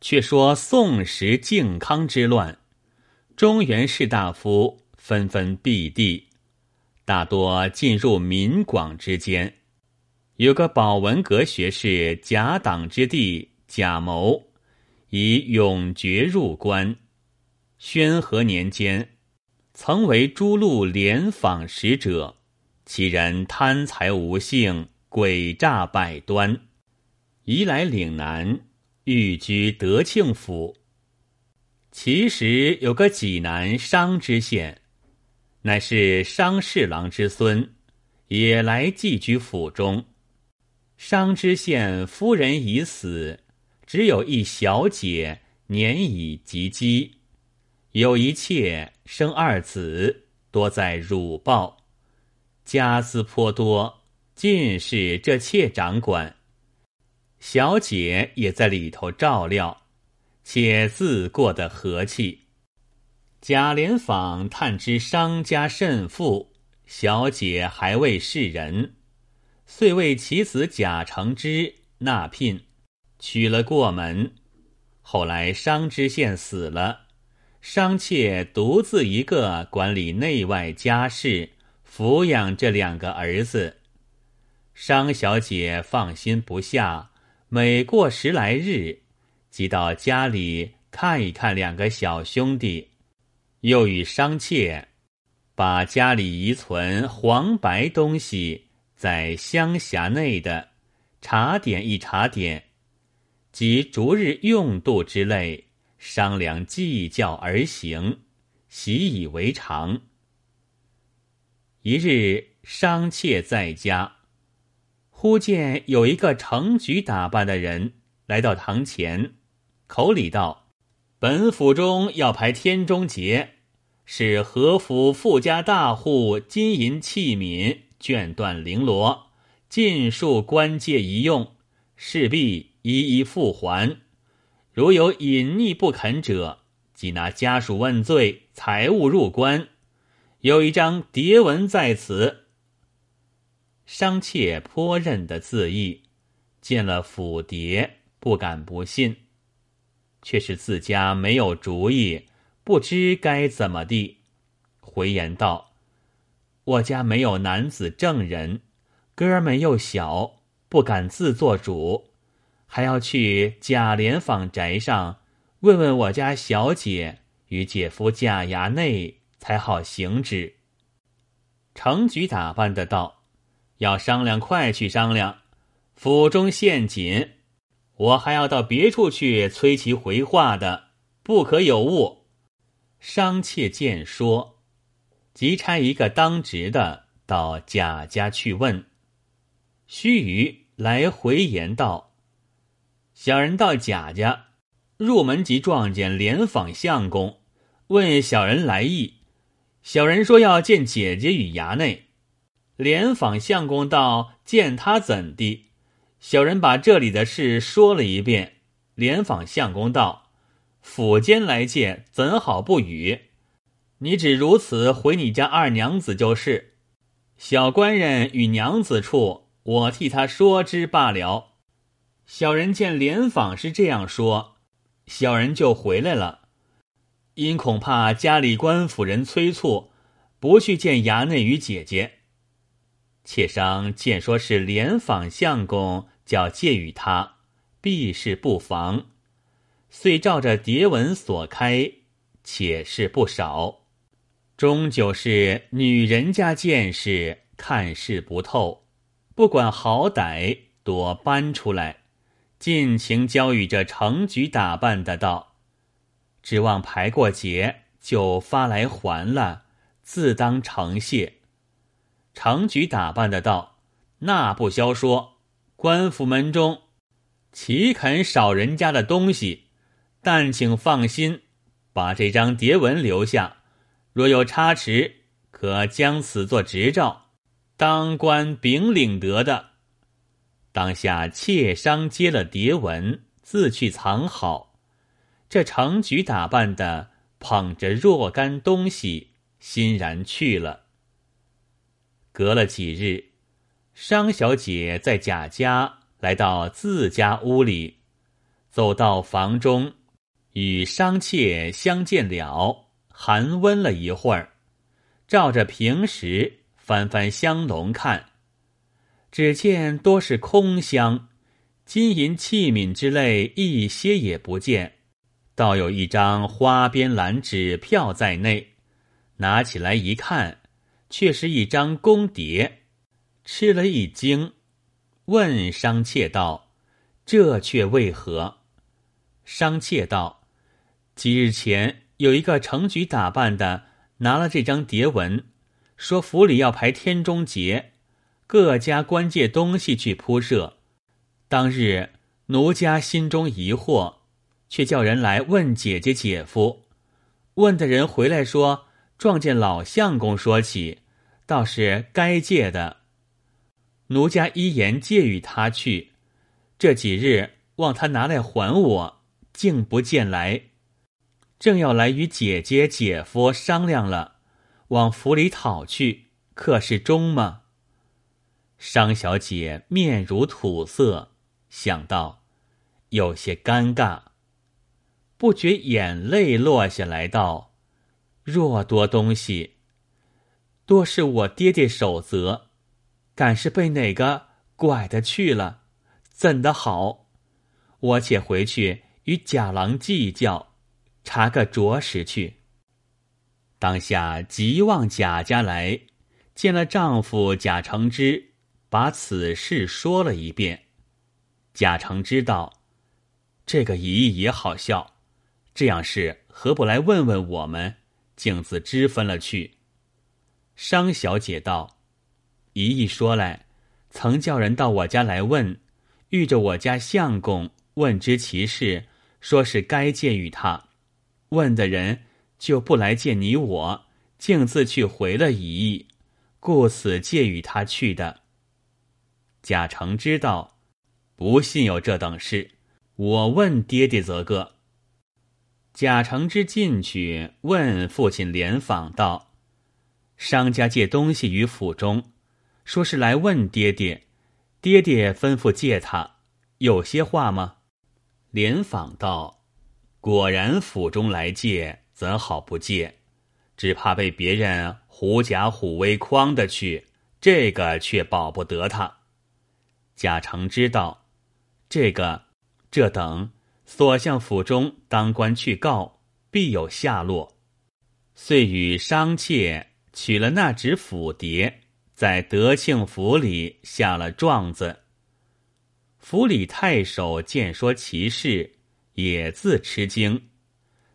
却说宋时靖康之乱，中原士大夫纷纷避地，大多进入民广之间。有个保文阁学士贾党之弟贾谋，以永爵入关。宣和年间，曾为诸路连访使者，其人贪财无性，诡诈百端，移来岭南。寓居德庆府。其实有个济南商知县，乃是商侍郎之孙，也来寄居府中。商知县夫人已死，只有一小姐，年已及笄，有一妾生二子，多在汝报，家资颇多，尽是这妾掌管。小姐也在里头照料，且自过得和气。贾琏访探知商家甚富，小姐还未世人，遂为其子贾承之纳聘，娶了过门。后来商知县死了，商妾独自一个管理内外家事，抚养这两个儿子。商小姐放心不下。每过十来日，即到家里看一看两个小兄弟，又与商妾把家里遗存黄白东西在乡辖内的查点一查点，及逐日用度之类商量计较而行，习以为常。一日，商妾在家。忽见有一个成局打扮的人来到堂前，口里道：“本府中要排天中节，是何府富家大户金银器皿、卷缎绫罗，尽数官借一用，势必一一复还。如有隐匿不肯者，即拿家属问罪，财物入关。有一张牒文在此。”商妾颇认得字意，见了府牒，不敢不信，却是自家没有主意，不知该怎么地。回言道：“我家没有男子证人，哥们又小，不敢自作主，还要去贾琏坊宅上问问我家小姐与姐夫贾衙内，才好行之。”程举打扮的道。要商量，快去商量！府中陷紧，我还要到别处去催其回话的，不可有误。商妾见说，即差一个当值的到贾家去问。须臾来回言道：“小人到贾家，入门即撞见连访相公，问小人来意。小人说要见姐姐与衙内。”连访相公道：“见他怎地？”小人把这里的事说了一遍。连访相公道：“府监来见，怎好不语？你只如此回你家二娘子就是。小官人与娘子处，我替他说之罢了。”小人见连访是这样说，小人就回来了。因恐怕家里官府人催促，不去见衙内与姐姐。妾商见说是连访相公叫借与他，必是不妨，遂照着牒文所开，且是不少。终究是女人家见识看事不透，不管好歹，多搬出来，尽情交与这成局打扮的道，指望排过节就发来还了，自当承谢。程举打扮的道：“那不消说，官府门中岂肯少人家的东西？但请放心，把这张牒文留下。若有差池，可将此作执照。当官禀领得的。”当下妾商接了牒文，自去藏好。这程举打扮的捧着若干东西，欣然去了。隔了几日，商小姐在贾家来到自家屋里，走到房中，与商妾相见了，寒温了一会儿，照着平时翻翻香笼看，只见多是空箱，金银器皿之类一些也不见，倒有一张花边蓝纸票在内，拿起来一看。却是一张宫牒，吃了一惊，问商妾道：“这却为何？”商妾道：“几日前有一个成局打扮的，拿了这张牒文，说府里要排天中节，各家官借东西去铺设。当日奴家心中疑惑，却叫人来问姐姐姐夫，问的人回来说。”撞见老相公说起，倒是该借的。奴家一言借与他去，这几日望他拿来还我，竟不见来。正要来与姐姐姐夫商量了，往府里讨去，可是中吗？商小姐面如土色，想到有些尴尬，不觉眼泪落下来，道。若多东西，多是我爹爹守则，敢是被哪个拐的去了，怎的好？我且回去与贾郎计较，查个着实去。当下急望贾家来，见了丈夫贾承之，把此事说了一遍。贾承之道：“这个姨也好笑，这样事何不来问问我们？”径自支分了去。商小姐道：“姨一说来，曾叫人到我家来问，遇着我家相公，问知其事，说是该借与他。问的人就不来见你我，径自去回了姨，故此借与他去的。”贾成知道，不信有这等事，我问爹爹则个。贾承之进去问父亲连访道：“商家借东西于府中，说是来问爹爹，爹爹吩咐借他，有些话吗？”连访道：“果然府中来借，怎好不借？只怕被别人狐假虎威诓的去，这个却保不得他。”贾承之道：“这个，这等。”所向府中当官去告，必有下落。遂与商妾取了那纸府牒，在德庆府里下了状子。府里太守见说其事，也自吃惊，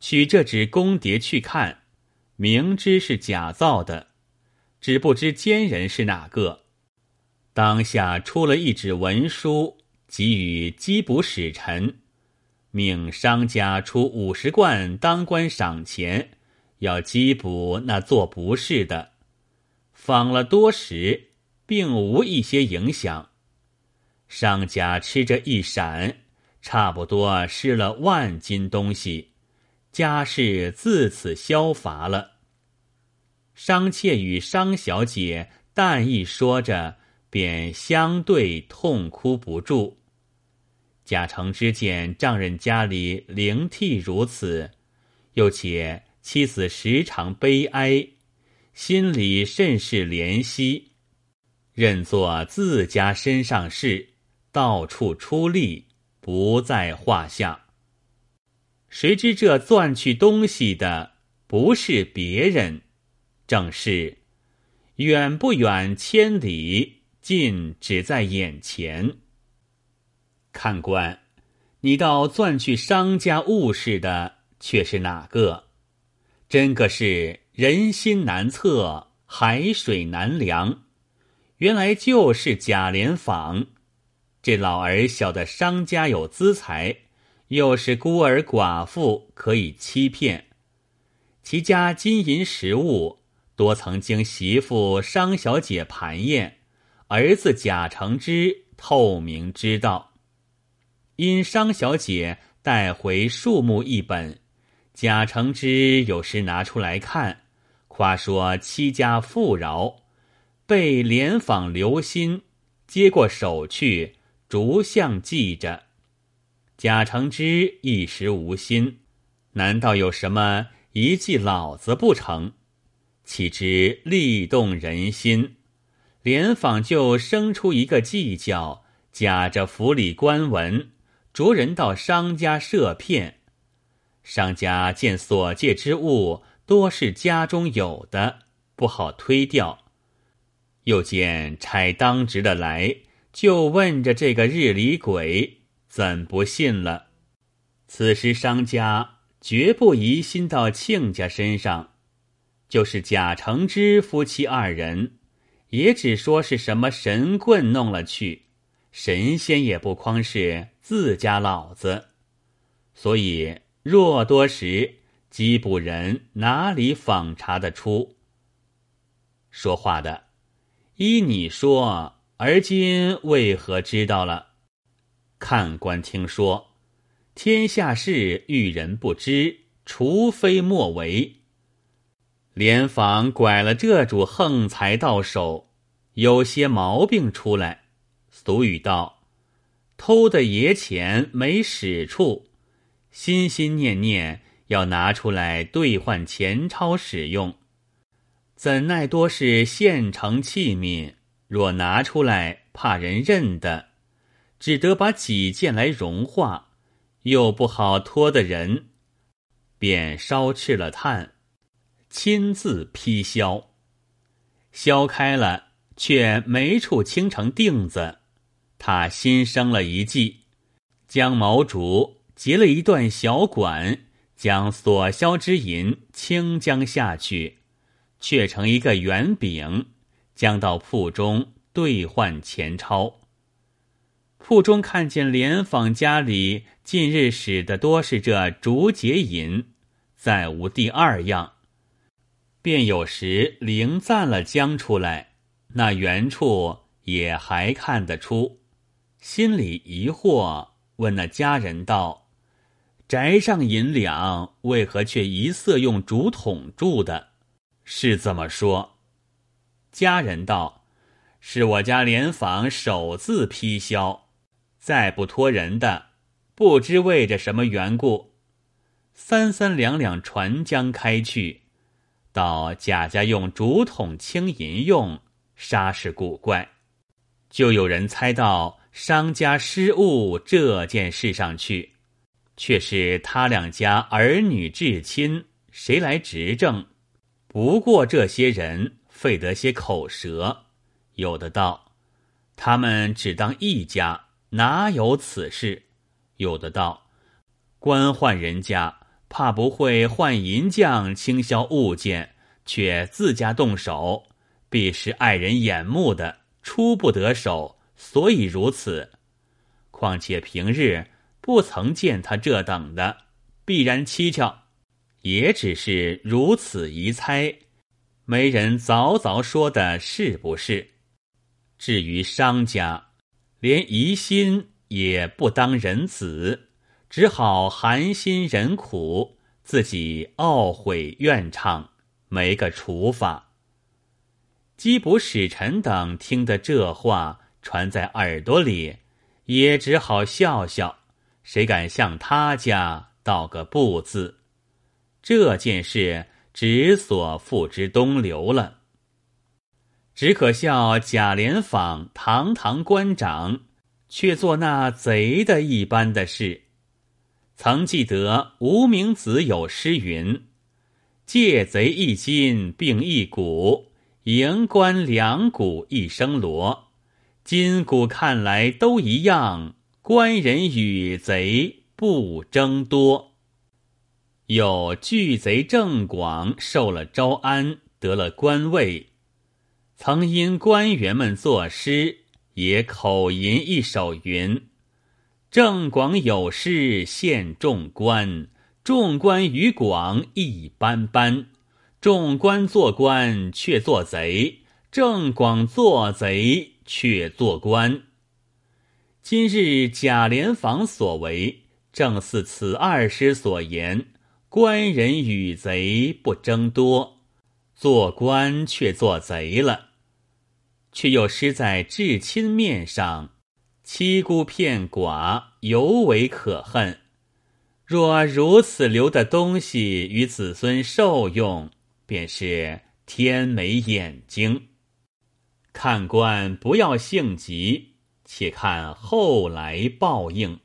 取这纸公牒去看，明知是假造的，只不知奸人是哪个。当下出了一纸文书，给予缉捕使臣。命商家出五十贯当官赏钱，要缉捕那做不是的。访了多时，并无一些影响。商家吃着一闪，差不多失了万斤东西，家事自此消乏了。商妾与商小姐但一说着，便相对痛哭不住。贾承之见丈人家里灵替如此，又且妻子时常悲哀，心里甚是怜惜，认作自家身上事，到处出力，不在话下。谁知这钻去东西的不是别人，正是远不远千里，近只在眼前。看官，你倒钻去商家物事的却是哪个？真个是人心难测，海水难量。原来就是贾琏访。这老儿晓得商家有资财，又是孤儿寡妇可以欺骗。其家金银实物多，曾经媳妇商小姐盘验，儿子贾承之透明知道。因商小姐带回数目一本，贾承之有时拿出来看，夸说妻家富饶，被连访留心，接过手去，逐项记着。贾承之一时无心，难道有什么一记老子不成？岂知力动人心，连坊就生出一个计较，假着府里官文，着人到商家设骗。商家见所借之物多是家中有的，不好推掉。又见差当值的来，就问着这个日里鬼，怎不信了？此时商家绝不疑心到亲家身上。就是贾承之夫妻二人，也只说是什么神棍弄了去，神仙也不匡是自家老子，所以若多时，缉捕人哪里访查得出？说话的，依你说，而今为何知道了？看官听说，天下事遇人不知，除非莫为。连房拐了这主横财到手，有些毛病出来。俗语道：“偷的爷钱没使处，心心念念要拿出来兑换钱钞使用，怎奈多是现成器皿，若拿出来怕人认的，只得把几件来融化，又不好拖的人，便烧赤了炭。”亲自劈削，削开了，却没处清成锭子。他新生了一计，将毛竹截了一段小管，将所销之银倾将下去，却成一个圆饼，将到铺中兑换钱钞。铺中看见莲坊家里近日使的多是这竹节银，再无第二样。便有时零赞了将出来，那原处也还看得出，心里疑惑，问那家人道：“宅上银两为何却一色用竹筒铸的？是怎么说？”家人道：“是我家连房手字批销，再不托人的，不知为着什么缘故，三三两两船将开去。”到贾家用竹筒清银用，煞是古怪，就有人猜到商家失误这件事上去，却是他两家儿女至亲，谁来执证？不过这些人费得些口舌，有的道他们只当一家，哪有此事？有的道官宦人家。怕不会换银匠倾销物件，却自家动手，必是碍人眼目的，出不得手，所以如此。况且平日不曾见他这等的，必然蹊跷，也只是如此一猜，没人早早说的是不是？至于商家，连疑心也不当人子。只好寒心忍苦，自己懊悔怨畅，没个处法。缉捕使臣等听得这话传在耳朵里，也只好笑笑。谁敢向他家道个不字？这件事只所付之东流了。只可笑贾琏坊堂堂官长，却做那贼的一般的事。曾记得无名子有诗云：“借贼一金并一骨，迎官两股一生罗。今古看来都一样，官人与贼不争多。”有巨贼郑广受了招安，得了官位，曾因官员们作诗，也口吟一首云。郑广有诗献众官，众官与广一般般。众官做官却做贼，郑广做贼却做官。今日贾莲房所为，正似此二师所言：官人与贼不争多，做官却做贼了，却又失在至亲面上，欺孤骗寡，尤为可恨。若如此留的东西与子孙受用，便是天没眼睛。看官不要性急且看后来报应。